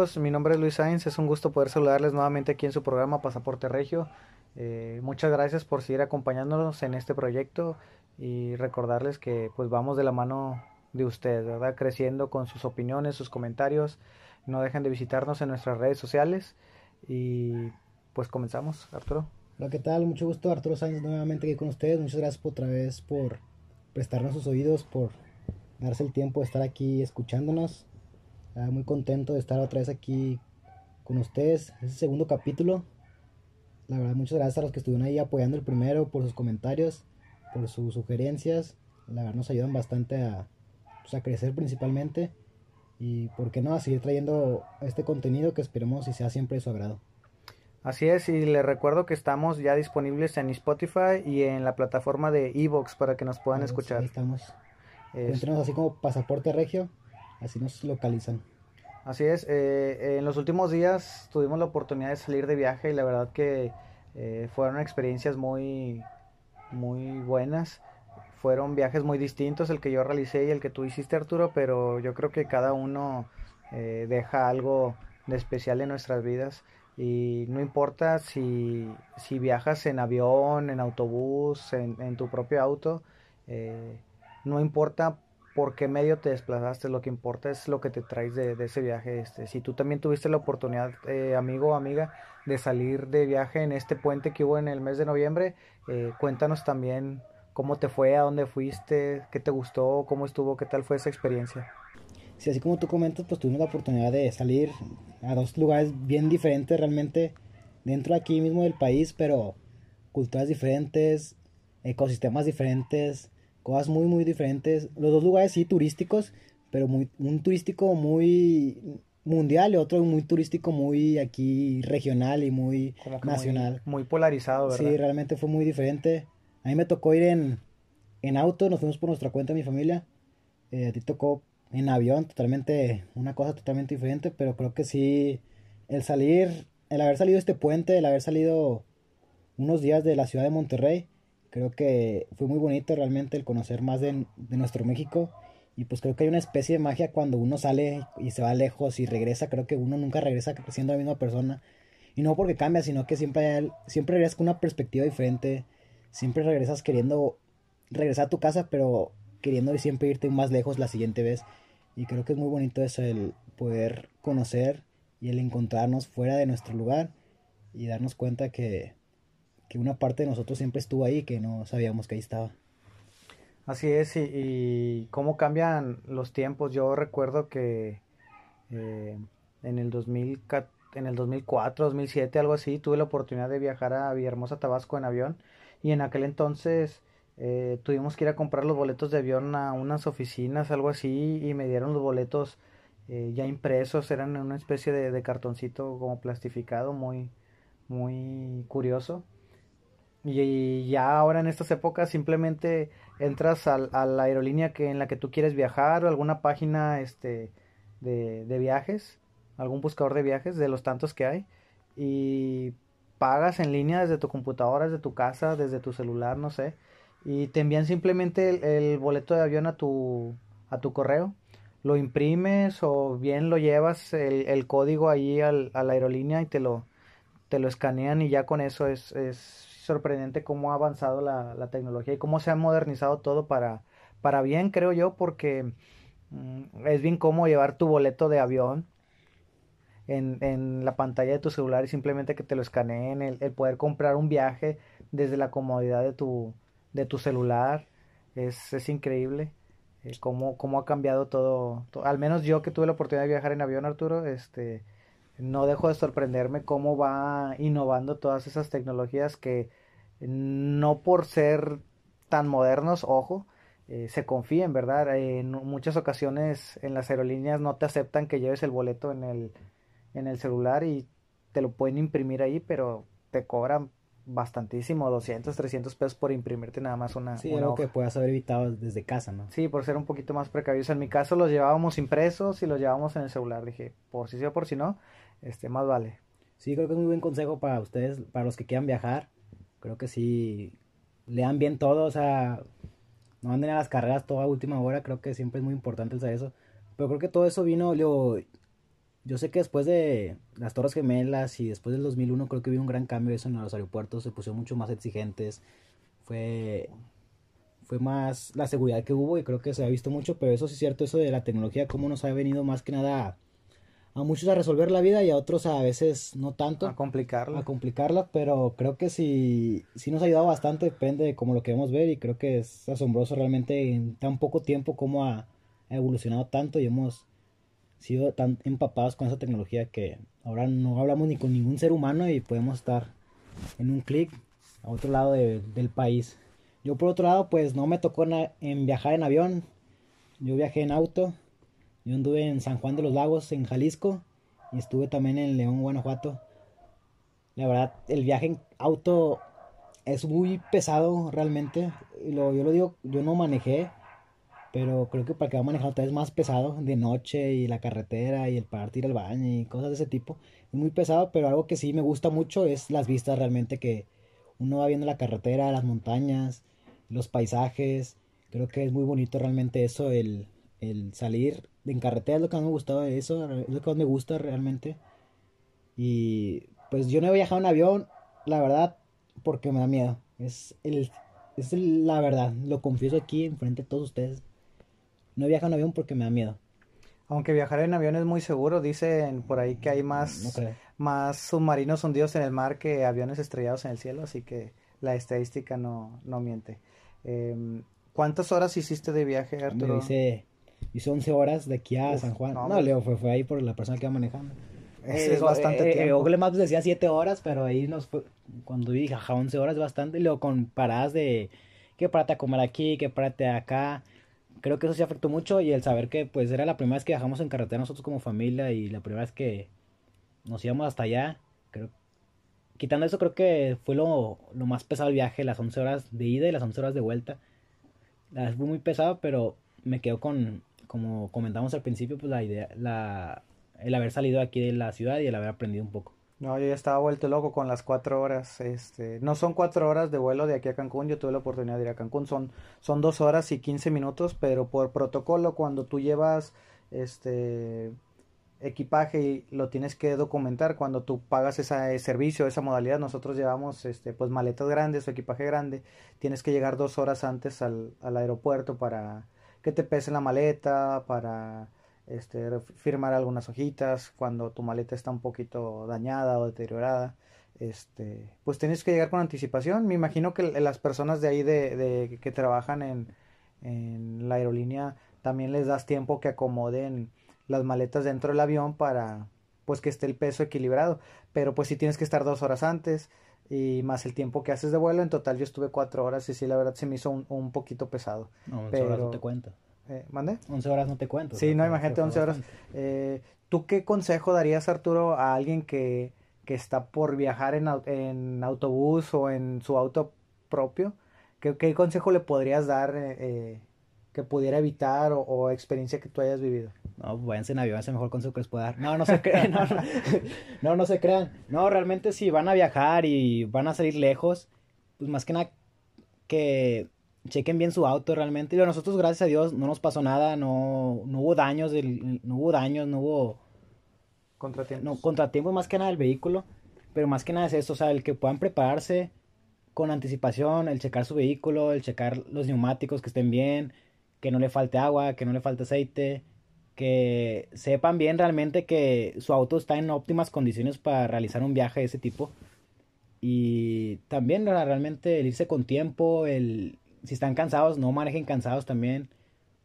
Mi nombre es Luis Sainz, es un gusto poder saludarles nuevamente aquí en su programa Pasaporte Regio. Eh, muchas gracias por seguir acompañándonos en este proyecto y recordarles que pues vamos de la mano de ustedes, ¿verdad? Creciendo con sus opiniones, sus comentarios. No dejen de visitarnos en nuestras redes sociales y pues comenzamos, Arturo. Hola, ¿qué tal? Mucho gusto, Arturo Sainz, nuevamente aquí con ustedes. Muchas gracias otra vez por prestarnos sus oídos, por darse el tiempo de estar aquí escuchándonos. Ah, muy contento de estar otra vez aquí con ustedes. Es el segundo capítulo. La verdad, muchas gracias a los que estuvieron ahí apoyando el primero, por sus comentarios, por sus sugerencias. La verdad, nos ayudan bastante a, pues, a crecer principalmente. Y por qué no, a seguir trayendo este contenido que esperemos y sea siempre de su agrado. Así es, y les recuerdo que estamos ya disponibles en Spotify y en la plataforma de Evox para que nos puedan escuchar. Ahí estamos. Entremos así como Pasaporte Regio así nos localizan. Así es, eh, en los últimos días tuvimos la oportunidad de salir de viaje y la verdad que eh, fueron experiencias muy, muy buenas. Fueron viajes muy distintos el que yo realicé y el que tú hiciste Arturo, pero yo creo que cada uno eh, deja algo de especial en nuestras vidas y no importa si, si viajas en avión, en autobús, en, en tu propio auto, no importa por qué medio te desplazaste, lo que importa es lo que te traes de, ese viaje. Este, si tú también tuviste la oportunidad, eh, amigo o amiga, de salir de viaje en este puente que hubo en el mes de noviembre, eh, cuéntanos también cómo te fue, a dónde fuiste, qué te gustó, cómo estuvo, qué tal fue esa experiencia. Sí, así como tú comentas, pues tuvimos la oportunidad de salir a dos lugares bien diferentes realmente dentro de aquí mismo del país, pero culturas diferentes, ecosistemas diferentes, cosas muy, muy diferentes. Los dos lugares sí turísticos, pero muy, un turístico muy mundial y otro muy turístico muy aquí regional y muy nacional. Muy, polarizado, ¿verdad? Sí, realmente fue muy diferente. A mí me tocó ir en, en auto, nos fuimos por nuestra cuenta, mi familia. Eh, a ti tocó en avión, totalmente, una cosa totalmente diferente, pero creo que sí, el salir, el haber salido este puente, el haber salido unos días de la ciudad de Monterrey, Creo que fue muy bonito realmente el conocer más de, nuestro México. Y pues creo que hay una especie de magia cuando uno sale y se va lejos y regresa. Creo que uno nunca regresa siendo la misma persona. Y no porque cambia, sino que siempre, siempre regresas con una perspectiva diferente. Siempre regresas queriendo regresar a tu casa, pero queriendo siempre irte más lejos la siguiente vez. Y creo que es muy bonito eso, el poder conocer y el encontrarnos fuera de nuestro lugar y darnos cuenta que que una parte de nosotros siempre estuvo ahí, que no sabíamos que ahí estaba. Así es, y, cómo cambian los tiempos. Yo recuerdo que eh, en, el 2000, en el 2004, 2007, algo así, tuve la oportunidad de viajar a Villahermosa, Tabasco en avión, y en aquel entonces eh, tuvimos que ir a comprar los boletos de avión a unas oficinas, algo así, y me dieron los boletos eh, ya impresos, eran una especie de, de cartoncito como plastificado, muy, muy curioso y ya ahora en estas épocas simplemente entras a, la aerolínea que en la que tú quieres viajar o alguna página este de, de viajes, algún buscador de viajes de los tantos que hay y pagas en línea desde tu computadora, desde tu casa, desde tu celular, no sé, y te envían simplemente el, boleto de avión a tu a tu correo, lo imprimes o bien lo llevas el, el código ahí al, a la aerolínea y te lo te lo escanean y ya con eso es, es sorprendente cómo ha avanzado la, tecnología y cómo se ha modernizado todo para, para bien, creo yo, porque mm, es bien cómodo llevar tu boleto de avión en, en, la pantalla de tu celular y simplemente que te lo escaneen, el, el poder comprar un viaje desde la comodidad de tu, de tu celular, es, es increíble. Eh, cómo, cómo, ha cambiado todo, todo, al menos yo que tuve la oportunidad de viajar en avión Arturo este no dejo de sorprenderme cómo va innovando todas esas tecnologías que no por ser tan modernos, ojo, eh, se confíen, ¿verdad? En muchas ocasiones en las aerolíneas no te aceptan que lleves el boleto en el, en el celular y te lo pueden imprimir ahí, pero te cobran bastantísimo, 200, 300 pesos por imprimirte nada más una. Sí, algo que puedas haber evitado desde casa, ¿no? Sí, por ser un poquito más precavidos. En mi caso los llevábamos impresos y los llevábamos en el celular. Dije, por si sí o por si no, este, más vale. Sí, creo que es muy buen consejo para ustedes, para los que quieran viajar. Creo que sí, lean bien todo, o sea, no anden a las carreras toda última hora. Creo que siempre es muy importante eso. Pero creo que todo eso vino, luego, yo sé que después de las Torres Gemelas y después del 2001 creo que hubo un gran cambio eso en los aeropuertos, se pusieron mucho más exigentes, fue, fue más la seguridad que hubo y creo que se ha visto mucho, pero eso sí es cierto, eso de la tecnología, cómo nos ha venido más que nada a, muchos a resolver la vida y a otros a veces no tanto. A complicarla. A complicarla, pero creo que sí, sí nos ha ayudado bastante, depende de cómo lo queremos ver y creo que es asombroso realmente en tan poco tiempo cómo ha evolucionado tanto y hemos sido tan empapados con esa tecnología que ahora no hablamos ni con ningún ser humano y podemos estar en un clic a otro lado del país. Yo por otro lado pues no me tocó en viajar en avión, yo viajé en auto, yo anduve en San Juan de los Lagos, en Jalisco, y estuve también en León, Guanajuato. La verdad, el viaje en auto es muy pesado realmente. Lo, yo lo digo, yo no manejé, pero creo que para que va manejando vez más pesado de noche y la carretera y el partir al baño y cosas de ese tipo. Es muy pesado, pero algo que sí me gusta mucho es las vistas realmente que uno va viendo la carretera, las montañas, los paisajes. Creo que es muy bonito realmente eso, el, el salir en carretera es lo que más me gustaba de eso, es lo que más me gusta realmente. Y pues yo no he viajado en avión, la verdad, porque me da miedo. Es el es la verdad, lo confieso aquí enfrente de todos ustedes. No viajo en avión porque me da miedo. Aunque viajar en avión es muy seguro, dicen por ahí que hay más, más submarinos hundidos en el mar que aviones estrellados en el cielo, así que la estadística no, no miente. Em, ¿Cuántas horas hiciste de viaje, Arturo? hice, hice 11 horas de aquí a San Juan. No, Leo, fue, fue ahí por la persona que iba manejando. es eh, bastante eh, eh, tiempo. Google Maps decía 7 horas, pero ahí nos fue, cuando dije, jaja, 11 horas es bastante, y luego con paradas de, que párate a comer aquí, que párate acá, creo que eso sí afectó mucho y el saber que pues era la primera vez que viajamos en carretera nosotros como familia y la primera vez que nos íbamos hasta allá, creo quitando eso creo que fue lo, lo más pesado el viaje, las 11 horas de ida y las 11 horas de vuelta. Fue muy pesado, pero me quedo con, como comentamos al principio, pues la idea, la, el haber salido aquí de la ciudad y el haber aprendido un poco. No, yo ya estaba vuelto loco con las cuatro horas. Este, no son cuatro horas de vuelo de aquí a Cancún. Yo tuve la oportunidad de ir a Cancún. Son, son dos horas y quince minutos, pero por protocolo, cuando tú llevas este equipaje y lo tienes que documentar cuando tú pagas ese servicio, esa modalidad. Nosotros llevamos este, pues maletas grandes o equipaje grande. Tienes que llegar dos horas antes al, al aeropuerto para que te pesen la maleta, para este, firmar algunas hojitas cuando tu maleta está un poquito dañada o deteriorada. Este, pues tienes que llegar con anticipación. Me imagino que las personas de ahí de, que trabajan en, en la aerolínea también les das tiempo que acomoden las maletas dentro del avión para pues que esté el peso equilibrado. Pero pues si tienes que estar dos horas antes y más el tiempo que haces de vuelo. En total yo estuve cuatro horas y sí, la verdad se me hizo un, un poquito pesado. No, pero... no te cuento. Eh, ¿Mande? 11 horas no te cuento. Sí, no, imagínate 11 horas. Eh, ¿Tú qué consejo darías, Arturo, a alguien que, que está por viajar en, en, autobús o en su auto propio? ¿Qué, qué consejo le podrías dar eh, eh que pudiera evitar o, experiencia que tú hayas vivido? No, pues váyanse en avión, es mejor consejo que les puedo dar. No, no se crean, no, no, no, no se crean. No, realmente si van a viajar y van a salir lejos, pues más que nada que chequen bien su auto realmente. Y nosotros, gracias a Dios, no nos pasó nada, no, no hubo daños, del, no hubo daños, no hubo... Contratiempos. No, contratiempos más que nada del vehículo, pero más que nada es eso, o sea, el que puedan prepararse con anticipación, el checar su vehículo, el checar los neumáticos que estén bien, que no le falte agua, que no le falte aceite, que sepan bien realmente que su auto está en óptimas condiciones para realizar un viaje de ese tipo. Y también realmente el irse con tiempo, el si están cansados, no manejen cansados también.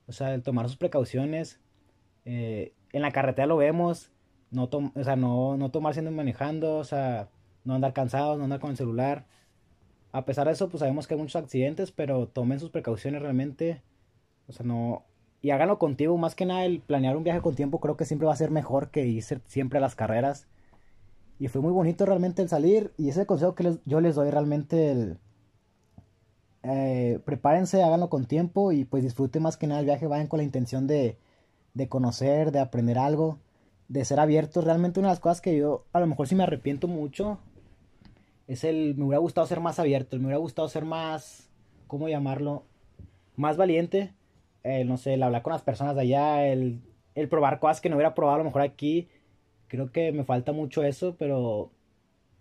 O sea, el tomar sus precauciones. Eh, en la carretera lo vemos. No, o sea, no, no tomar siendo manejando. O sea, no andar cansados, no andar con el celular. A pesar de eso, pues sabemos que hay muchos accidentes, pero tomen sus precauciones realmente. O sea, no... Y háganlo contigo. Más que nada, el planear un viaje con tiempo creo que siempre va a ser mejor que irse siempre a las carreras. Y fue muy bonito realmente el salir. Y ese consejo que yo les doy realmente el eh, prepárense, háganlo con tiempo y pues disfruten más que nada el viaje, vayan con la intención de, de conocer, de aprender algo, de ser abiertos. Realmente una de las cosas que yo a lo mejor sí me arrepiento mucho es el, me hubiera gustado ser más abierto, me hubiera gustado ser más, ¿cómo llamarlo? Más valiente, no sé, el hablar con las personas de allá, el, el probar cosas que no hubiera probado a lo mejor aquí Creo que me falta mucho eso, pero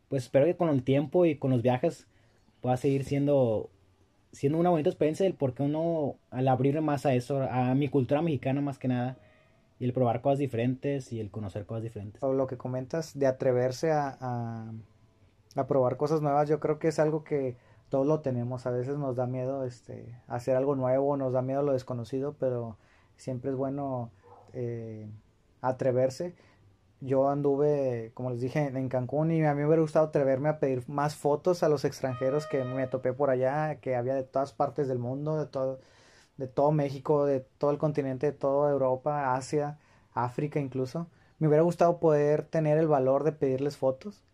pues espero que con el tiempo y con los viajes pueda seguir siendo siendo una bonita experiencia el por qué uno al abrirme más a eso, a mi cultura mexicana más que nada, y el probar cosas diferentes y el conocer cosas diferentes. Lo que comentas de atreverse a, a, a probar cosas nuevas, yo creo que es algo que todos lo tenemos. A veces nos da miedo este, hacer algo nuevo, nos da miedo lo desconocido, pero siempre es bueno eh, atreverse. Yo anduve, como les dije, en Cancún y a mí me hubiera gustado atreverme a pedir más fotos a los extranjeros que me topé por allá, que había de todas partes del mundo, de todo, de todo México, de todo el continente, de toda Europa, Asia, África incluso. Me hubiera gustado poder tener el valor de pedirles fotos.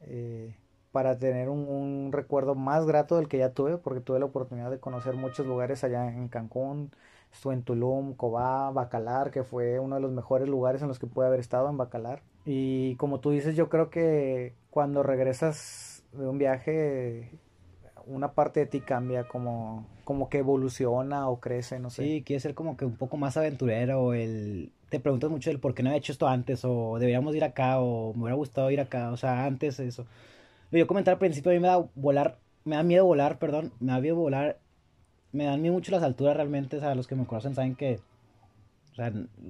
Eh, para tener un, un, recuerdo más grato del que ya tuve, porque tuve la oportunidad de conocer muchos lugares allá en Cancún, estuve en Tulum, Cobá, Bacalar, que fue uno de los mejores lugares en los que pude haber estado en Bacalar. Y como tú dices, yo creo que cuando regresas de un viaje, una parte de ti cambia, como, como que evoluciona o crece, no sé. Sí, quiere ser como que un poco más aventurero, el... Te preguntas mucho el por qué no había hecho esto antes, o deberíamos ir acá, o me hubiera gustado ir acá, o sea, antes eso. Yo comentar al principio, a mí me da volar, me da miedo volar, perdón, me da miedo volar, me dan miedo mucho las alturas realmente, o sea, los que me conocen saben que,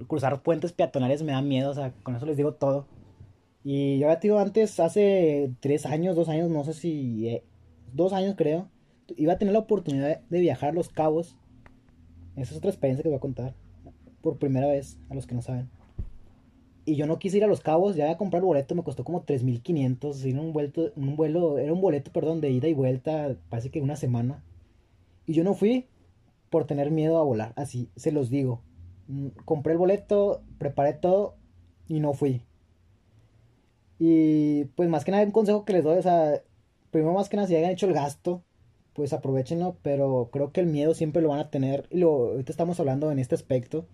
cruzar puentes peatonales me da miedo, o sea, con eso les digo todo. Y yo ya te digo, antes, hace tres años, dos años, no sé si, eh, dos años creo, iba a tener la oportunidad de viajar a Los Cabos. Esa es otra experiencia que voy a contar, por primera vez, a los que no saben. Y yo no quise ir a Los Cabos, ya a comprar boleto, me costó como 3.500, era un, vuelto, un vuelo, era un boleto, perdón, de ida y vuelta, parece que una semana. Y yo no fui por tener miedo a volar, así, se los digo. Mm, compré el boleto, preparé todo y no fui. Y pues más que nada un consejo que les doy, o sea, primero más que nada si hayan hecho el gasto, pues aprovechenlo, pero creo que el miedo siempre lo van a tener. Y lo, ahorita estamos hablando en este aspecto.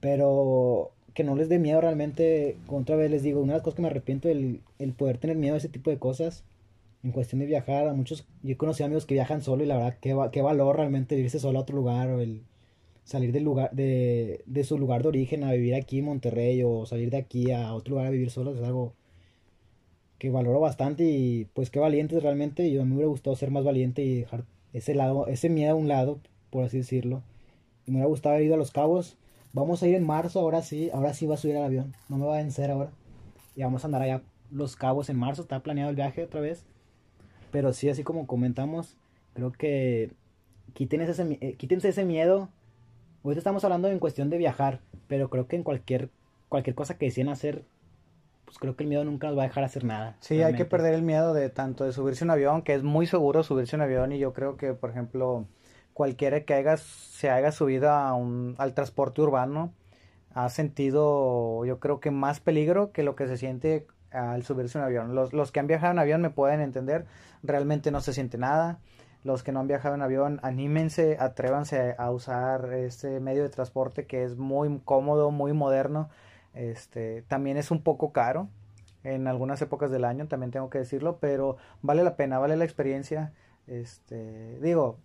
Pero que no les dé miedo realmente. Otra vez les digo, una de las cosas que me arrepiento el, el poder tener miedo a ese tipo de cosas. En cuestión de viajar, a muchos, yo he conocido amigos que viajan solo y la verdad, qué, qué valor realmente irse solo a otro lugar o el salir del lugar, de, de su lugar de origen a vivir aquí en Monterrey o salir de aquí a otro lugar a vivir solo es algo que valoro bastante y pues qué valientes realmente. Yo me hubiera gustado ser más valiente y dejar ese lado, ese miedo a un lado, por así decirlo. Y me hubiera gustado haber ido a Los Cabos Vamos a ir en marzo, ahora sí, ahora sí va a subir al avión, no me va a vencer ahora. Y vamos a andar allá Los Cabos en marzo, está planeado el viaje otra vez. Pero sí, así como comentamos, creo que quítense ese, eh, quítense ese miedo. Ahorita estamos hablando en cuestión de viajar, pero creo que en cualquier, cualquier cosa que deciden hacer, pues creo que el miedo nunca nos va a dejar hacer nada. Sí, realmente. hay que perder el miedo de tanto de subirse un avión, que es muy seguro subirse un avión y yo creo que, por ejemplo, cualquiera que haya, se haya subido a un, al transporte urbano ha sentido yo creo que más peligro que lo que se siente al subirse a un avión. Los, los que han viajado en avión me pueden entender, realmente no se siente nada. Los que no han viajado en avión, anímense, atrévanse a usar este medio de transporte que es muy cómodo, muy moderno. Este, también es un poco caro en algunas épocas del año, también tengo que decirlo, pero vale la pena, vale la experiencia. Este, digo,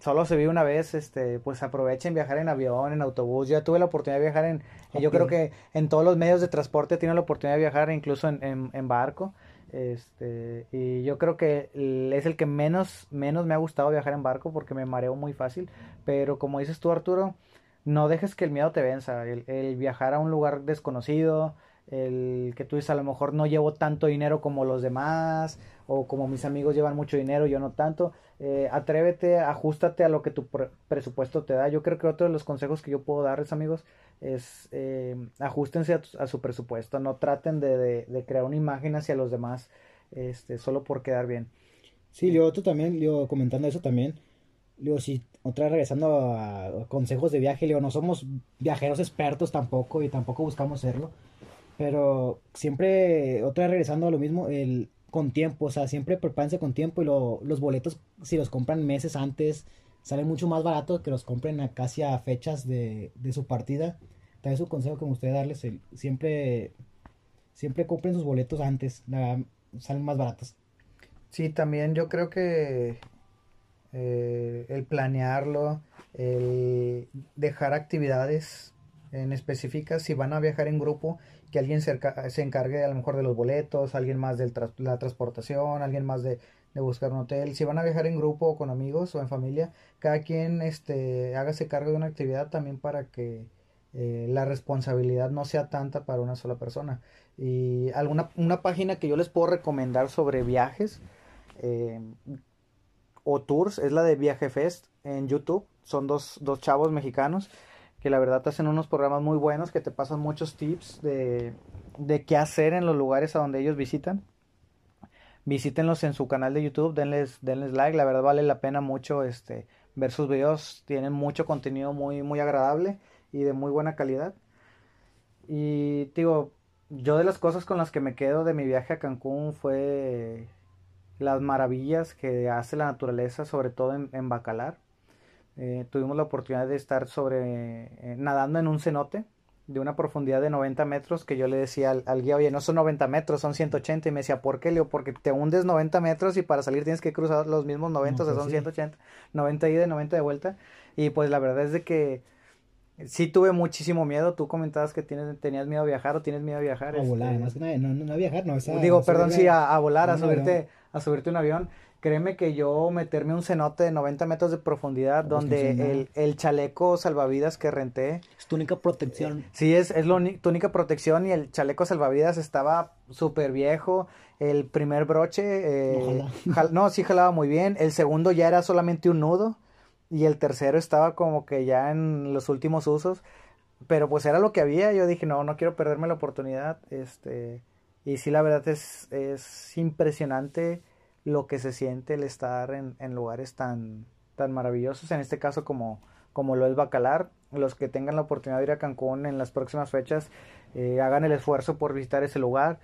solo se vive una vez, este, pues aprovechen viajar en avión, en autobús. Yo ya tuve la oportunidad de viajar en, okay. yo creo que en todos los medios de transporte tiene la oportunidad de viajar, incluso en, en, en, barco. Este, y yo creo que es el que menos, menos me ha gustado viajar en barco porque me mareo muy fácil. Pero como dices tú, Arturo, no dejes que el miedo te venza. El, el viajar a un lugar desconocido, el que tú dices a lo mejor no llevo tanto dinero como los demás o como mis amigos llevan mucho dinero yo no tanto. Eh, atrévete ajustate a lo que tu pre presupuesto te da. Yo creo que otro de los consejos que yo puedo darles amigos es eh, ajustense a, a, su presupuesto. No traten de, de, de, crear una imagen hacia los demás este solo por quedar bien. Sí yo tú también yo comentando eso también Digo, si otra vez regresando a, consejos de viaje, digo, no somos viajeros expertos tampoco y tampoco buscamos serlo. Pero siempre, otra vez regresando a lo mismo, el con tiempo, o sea, siempre prepárense con tiempo y lo, los boletos, si los compran meses antes, salen mucho más barato que los compren a casi a fechas de, de su partida. También es un consejo que me gustaría darles, el, siempre, siempre compren sus boletos antes, la, salen más baratos. Sí, también yo creo que eh, el planearlo, el dejar actividades en específicas, si van a viajar en grupo, que alguien se, encargue a lo mejor de los boletos, alguien más de la transportación, alguien más de, de, buscar un hotel. Si van a viajar en grupo o con amigos o en familia, cada quien este, hágase cargo de una actividad también para que eh, la responsabilidad no sea tanta para una sola persona. Y alguna una página que yo les puedo recomendar sobre viajes eh, o tours es la de Viaje Fest en YouTube. Son dos, dos chavos mexicanos que la verdad te hacen unos programas muy buenos que te pasan muchos tips de, de qué hacer en los lugares a donde ellos visitan. Visítenlos en su canal de YouTube, denles, denles like, la verdad vale la pena mucho este, ver sus videos, tienen mucho contenido muy, muy agradable y de muy buena calidad. Y digo, yo de las cosas con las que me quedo de mi viaje a Cancún fue las maravillas que hace la naturaleza, sobre todo en, Bacalar. Eh, tuvimos la oportunidad de estar sobre eh, nadando en un cenote de una profundidad de 90 metros que yo le decía al, guía, oye, no son 90 metros, son 180 y me decía, ¿por qué, Leo? Porque te hundes 90 metros y para salir tienes que cruzar los mismos 90, o sea, son 180, 90 ida y 90 de vuelta y pues la verdad es de que Sí tuve muchísimo miedo. Tú comentabas que tienes, tenías miedo a viajar o tienes miedo a viajar. A volar, este, más que nada, no, no, a viajar, no. Digo, perdón, sí, a, volar, a subirte, a subirte un avión. Créeme que yo meterme un cenote de 90 metros de profundidad donde el, el, chaleco salvavidas que renté... Es tu única protección. sí, es, es lo, tu única protección y el chaleco salvavidas estaba súper viejo. El primer broche... Eh, no, sí jalaba muy bien. El segundo ya era solamente un nudo y el tercero estaba como que ya en los últimos usos, pero pues era lo que había, yo dije, no, no quiero perderme la oportunidad, este, y sí la verdad es, es impresionante lo que se siente el estar en, en lugares tan, tan maravillosos, en este caso como, como lo es Bacalar, los que tengan la oportunidad de ir a Cancún en las próximas fechas, eh, hagan el esfuerzo por visitar ese lugar,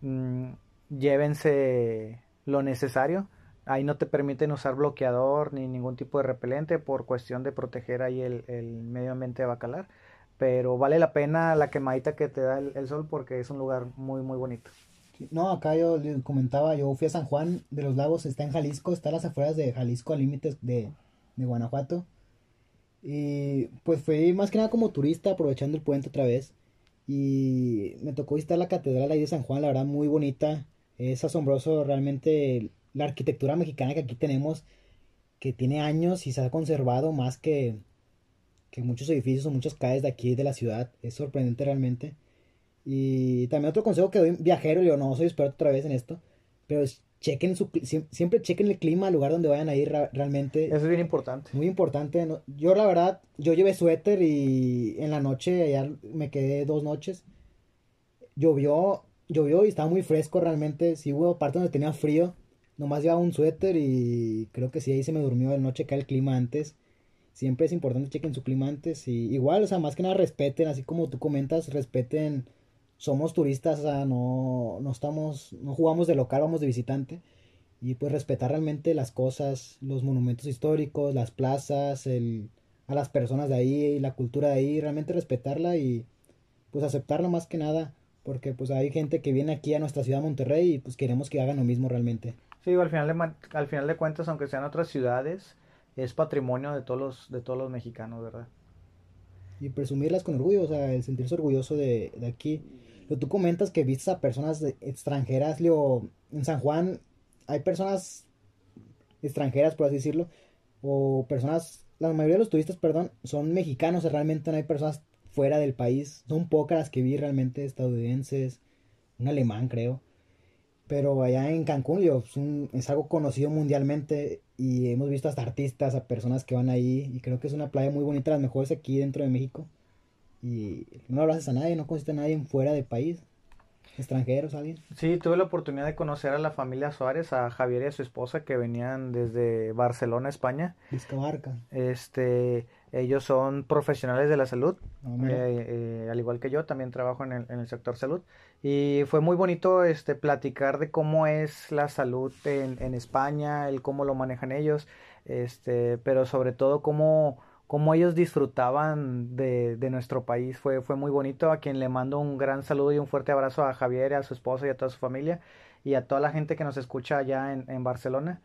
mm, llévense lo necesario, Ahí no te permiten usar bloqueador ni ningún tipo de repelente por cuestión de proteger ahí el, medio ambiente de Bacalar. Pero vale la pena la quemadita que te da el, sol porque es un lugar muy, muy bonito. No, acá yo les comentaba, yo fui a San Juan de los Lagos, está en Jalisco, está a las afueras de Jalisco, a límites de, de Guanajuato. Y pues fui más que nada como turista, aprovechando el puente otra vez. Y me tocó visitar la catedral ahí de San Juan, la verdad muy bonita. Es asombroso realmente la arquitectura mexicana que aquí tenemos, que tiene años y se ha conservado más que, que muchos edificios o muchas calles de aquí de la ciudad. Es sorprendente realmente. Y también otro consejo que doy viajero, yo no soy experto otra vez en esto, pero chequen su, siempre chequen el clima al lugar donde vayan a ir realmente. Eso es bien importante. Muy importante. Yo la verdad, yo llevé suéter y en la noche, allá me quedé dos noches. Llovió, llovió y estaba muy fresco realmente. Sí hubo partes donde tenía frío, Nomás llevaba un suéter y creo que si ahí se me durmió de noche cae el clima antes. Siempre es importante chequen su clima antes y igual, o sea, más que nada respeten, así como tú comentas, respeten. Somos turistas, o sea, no, no estamos, no jugamos de local, vamos de visitante. Y pues respetar realmente las cosas, los monumentos históricos, las plazas, el, a las personas de ahí, la cultura de ahí, realmente respetarla y pues aceptarla más que nada, porque pues hay gente que viene aquí a nuestra ciudad Monterrey y pues queremos que hagan lo mismo realmente. Sí, al final, de, al final de cuentas, aunque sean otras ciudades, es patrimonio de todos los, de todos los mexicanos, ¿verdad? Y presumirlas con orgullo, o sea, el sentirse orgulloso de, de aquí. Tú comentas que vistes a personas extranjeras, Leo, en San Juan hay personas extranjeras, por así decirlo, o personas, la mayoría de los turistas, perdón, son mexicanos, realmente no hay personas fuera del país, son pocas las que vi realmente estadounidenses, un alemán creo. Pero allá en Cancún es, algo conocido mundialmente y hemos visto hasta artistas, a personas que van ahí y creo que es una playa muy bonita, las mejores aquí dentro de México. Y no hablas a nadie, no conoces a nadie fuera del país, extranjeros, alguien. Sí, tuve la oportunidad de conocer a la familia Suárez, a Javier y a su esposa que venían desde Barcelona, España. Vizcabarca. Este, ellos son profesionales de la salud, eh, eh, al igual que yo, también trabajo en el, en el, sector salud. Y fue muy bonito este, platicar de cómo es la salud en, en España, el cómo lo manejan ellos, este, pero sobre todo cómo, cómo ellos disfrutaban de, nuestro país. Fue, fue muy bonito, a quien le mando un gran saludo y un fuerte abrazo a Javier, a su esposa y a toda su familia, y a toda la gente que nos escucha allá en, en Barcelona.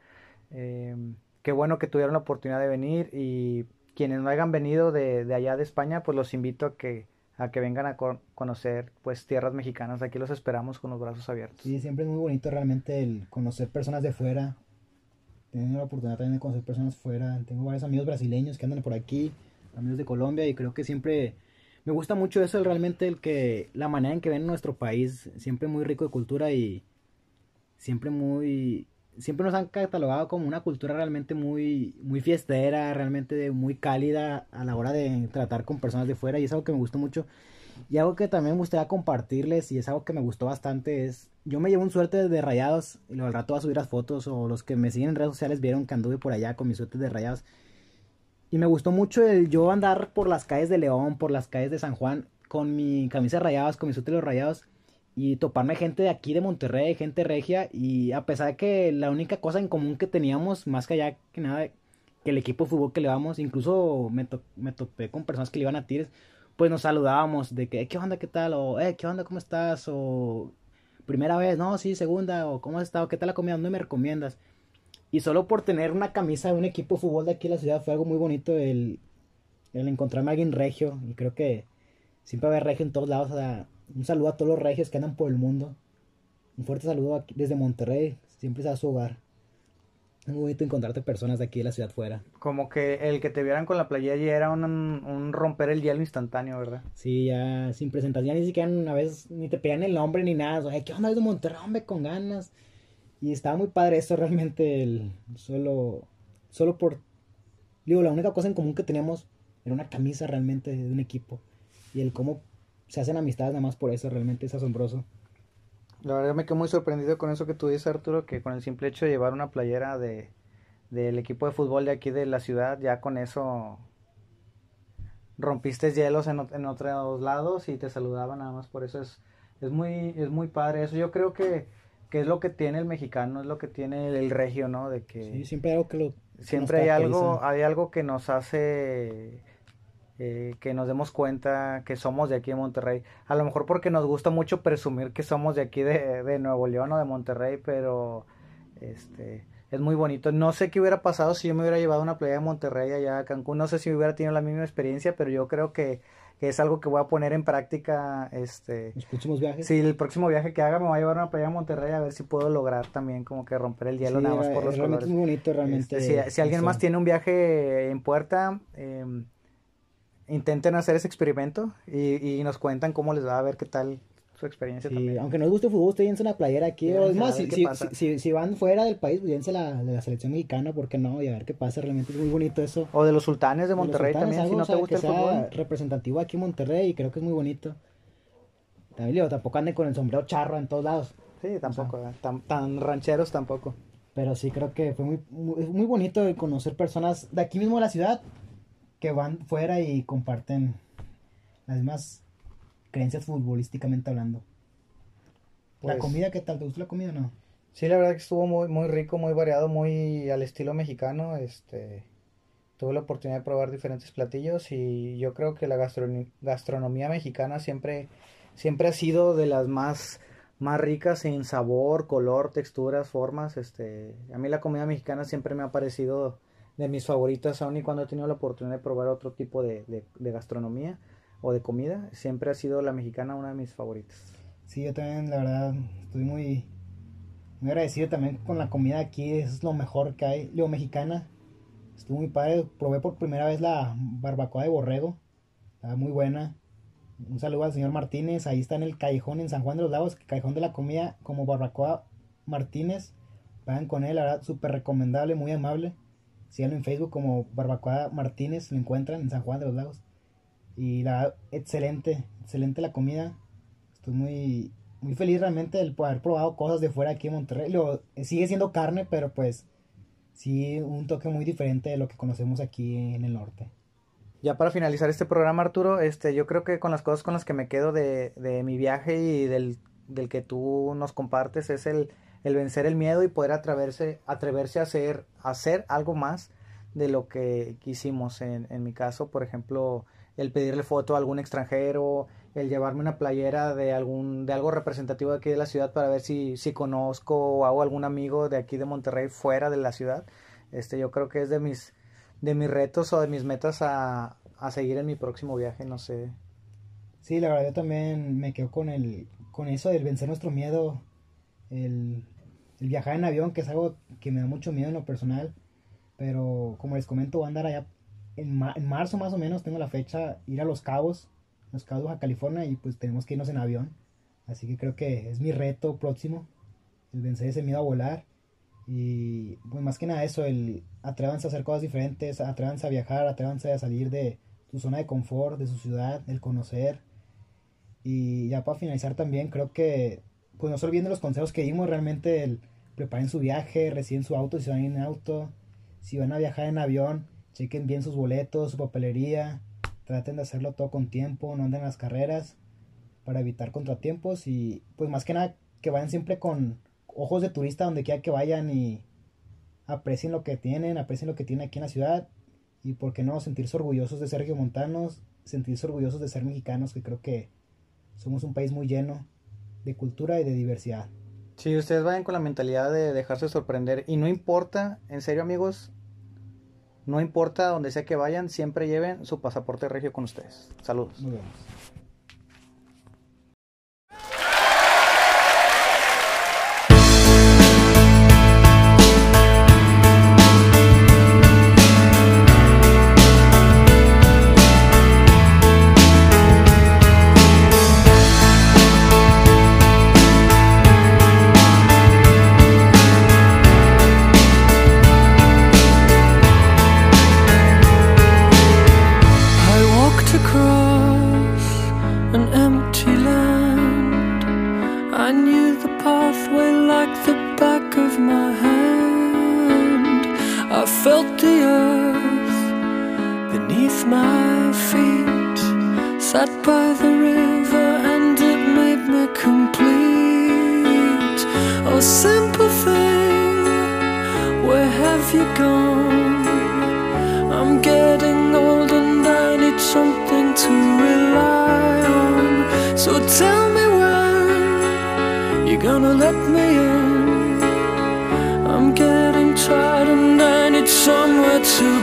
Eh, qué bueno que tuvieron la oportunidad de venir y quienes no hayan venido de, de, allá de España, pues los invito a que, a que vengan a conocer pues tierras mexicanas. Aquí los esperamos con los brazos abiertos. Sí, siempre es muy bonito realmente el conocer personas de fuera. Tengo la oportunidad también de conocer personas fuera. Tengo varios amigos brasileños que andan por aquí, amigos de Colombia y creo que siempre me gusta mucho eso, realmente el que la manera en que ven nuestro país, siempre muy rico de cultura y siempre muy siempre nos han catalogado como una cultura realmente muy, muy fiestera, realmente muy cálida a la hora de tratar con personas de fuera y es algo que me gustó mucho. Y algo que también me gustaría compartirles y es algo que me gustó bastante es, yo me llevo un suerte de rayados y luego al rato a subir las fotos o los que me siguen en redes sociales vieron que anduve por allá con mis suertes de rayados. Y me gustó mucho el yo andar por las calles de León, por las calles de San Juan con mi camisa de rayados, con mis los rayados y toparme gente de aquí de Monterrey, gente regia, y a pesar de que la única cosa en común que teníamos, más que allá que nada, que el equipo de fútbol que le vamos, incluso me, me topé con personas que le iban a Tigres, pues nos saludábamos de que, ¿qué onda, qué tal? O, eh, ¿qué onda, cómo estás? O, primera vez, no, sí, segunda, o, ¿cómo has estado? ¿Qué tal la comida? ¿Dónde me recomiendas? Y solo por tener una camisa de un equipo de fútbol de aquí en la ciudad fue algo muy bonito el, el encontrarme a alguien regio, y creo que siempre va a haber regio en todos lados, o sea, un saludo a todos los regios que andan por el mundo. Un fuerte saludo desde Monterrey. Siempre a su hogar. Muy bonito encontrarte personas de aquí de la ciudad fuera. Como que el que te vieran con la playa allí era un, romper el hielo instantáneo, ¿verdad? Sí, ya sin presentación, ni siquiera una vez ni te pedían el nombre ni nada. O ¿qué onda es de Monterrey? Hombre, con ganas. Y estaba muy padre eso realmente, el, solo, solo por... Digo, la única cosa en común que teníamos era una camisa realmente de un equipo. Y el cómo se hacen amistades nada más por eso, realmente es asombroso. La verdad me quedo muy sorprendido con eso que tú dices, Arturo, que con el simple hecho de llevar una playera de del equipo de fútbol de aquí de la ciudad, ya con eso rompiste hielos en, en otros lados y te saludaban nada más por eso. Es es muy es muy padre eso. Yo creo que, que es lo que tiene el mexicano es lo que tiene el, regio no de que sí, siempre hay algo que lo siempre hay algo hay algo que nos hace eh, que nos demos cuenta que somos de aquí de Monterrey. A lo mejor porque nos gusta mucho presumir que somos de aquí de, Nuevo León o de Monterrey, pero este es muy bonito. No sé qué hubiera pasado si yo me hubiera llevado una playa de Monterrey allá a Cancún. No sé si hubiera tenido la misma experiencia, pero yo creo que, es algo que voy a poner en práctica. Este, ¿Los próximos viajes? Sí, el próximo viaje que haga me voy a llevar una playa de Monterrey a ver si puedo lograr también como que romper el hielo nada más por los colores. Es muy bonito realmente. Este, si, alguien más tiene un viaje en puerta, eh, intenten hacer ese experimento y, y, nos cuentan cómo les va a ver qué tal su experiencia sí, también. Aunque no les guste el fútbol, ustedes una playera aquí. o es más, si, si, si, van fuera del país, pues la de la selección mexicana, ¿por qué no? Y a ver qué pasa, realmente es muy bonito eso. O de los sultanes de Monterrey también, si no te gusta el fútbol. representativo aquí en Monterrey y creo que es muy bonito. También digo, tampoco anden con el sombrero charro en todos lados. Sí, tampoco, tan, tan rancheros tampoco. Pero sí, creo que fue muy, muy, muy bonito conocer personas de aquí mismo de la ciudad que van fuera y comparten las mismas creencias futbolísticamente hablando. ¿La pues comida qué tal? ¿Te gustó la comida o no? Sí, la verdad que estuvo muy, muy rico, muy variado, muy al estilo mexicano. Este, tuve la oportunidad de probar diferentes platillos y yo creo que la gastronomía mexicana siempre, siempre ha sido de las más, más ricas en sabor, color, texturas, formas. Este, a mí la comida mexicana siempre me ha parecido de mis favoritas, aún y cuando he tenido la oportunidad de probar otro tipo de, de, gastronomía o de comida, siempre ha sido la mexicana una de mis favoritas. Sí, yo también, la verdad, estoy muy, muy agradecido también con la comida aquí, es lo mejor que hay, lo mexicana. Estuvo muy padre, probé por primera vez la barbacoa de borrego, muy buena. Un saludo al señor Martínez, ahí está en el callejón en San Juan de los Lagos, callejón de la comida como barbacoa Martínez. Vayan con él, la verdad, súper recomendable, muy amable. Síganlo en Facebook como Barbacoa Martínez, lo encuentran en San Juan de los Lagos. Y la excelente, excelente la comida. Estoy muy, muy feliz realmente de poder haber probado cosas de fuera aquí en Monterrey. Lo, sigue siendo carne, pero pues sí un toque muy diferente de lo que conocemos aquí en el norte. Ya para finalizar este programa, Arturo, este, yo creo que con las cosas con las que me quedo de, de mi viaje y del, del que tú nos compartes es el, el vencer el miedo y poder atreverse, atreverse a hacer, hacer algo más de lo que quisimos. En, en mi caso, por ejemplo, el pedirle foto a algún extranjero, el llevarme una playera de algún, de algo representativo de aquí de la ciudad para ver si, si conozco o hago algún amigo de aquí de Monterrey fuera de la ciudad. Este, yo creo que es de mis, de mis retos o de mis metas a, a seguir en mi próximo viaje, no sé. Sí, la verdad yo también me quedo con el con eso del vencer nuestro miedo, el, el viajar en avión, que es algo que me da mucho miedo en lo personal, pero como les comento, voy a andar allá en, en marzo más o menos, tengo la fecha, ir a Los Cabos, Los Cabos a California, y pues tenemos que irnos en avión, así que creo que es mi reto próximo, el vencer ese miedo a volar, y pues más que nada eso, el atrévanse a hacer cosas diferentes, atrévanse a viajar, atrévanse a salir de su zona de confort, de su ciudad, el conocer, y ya para finalizar también, creo que pues no se olviden de los consejos que dimos, realmente el, preparen su viaje, reciben su auto si van en auto, si van a viajar en avión, chequen bien sus boletos, su papelería, traten de hacerlo todo con tiempo, no anden en las carreras para evitar contratiempos y pues más que nada que vayan siempre con ojos de turista donde quiera que vayan y aprecien lo que tienen, aprecien lo que tienen aquí en la ciudad y por qué no sentirse orgullosos de ser montanos sentirse orgullosos de ser mexicanos, que creo que somos un país muy lleno de cultura y de diversidad. Si ustedes vayan con la mentalidad de dejarse sorprender y no importa, en serio amigos, no importa donde sea que vayan, siempre lleven su pasaporte regio con ustedes. Saludos. To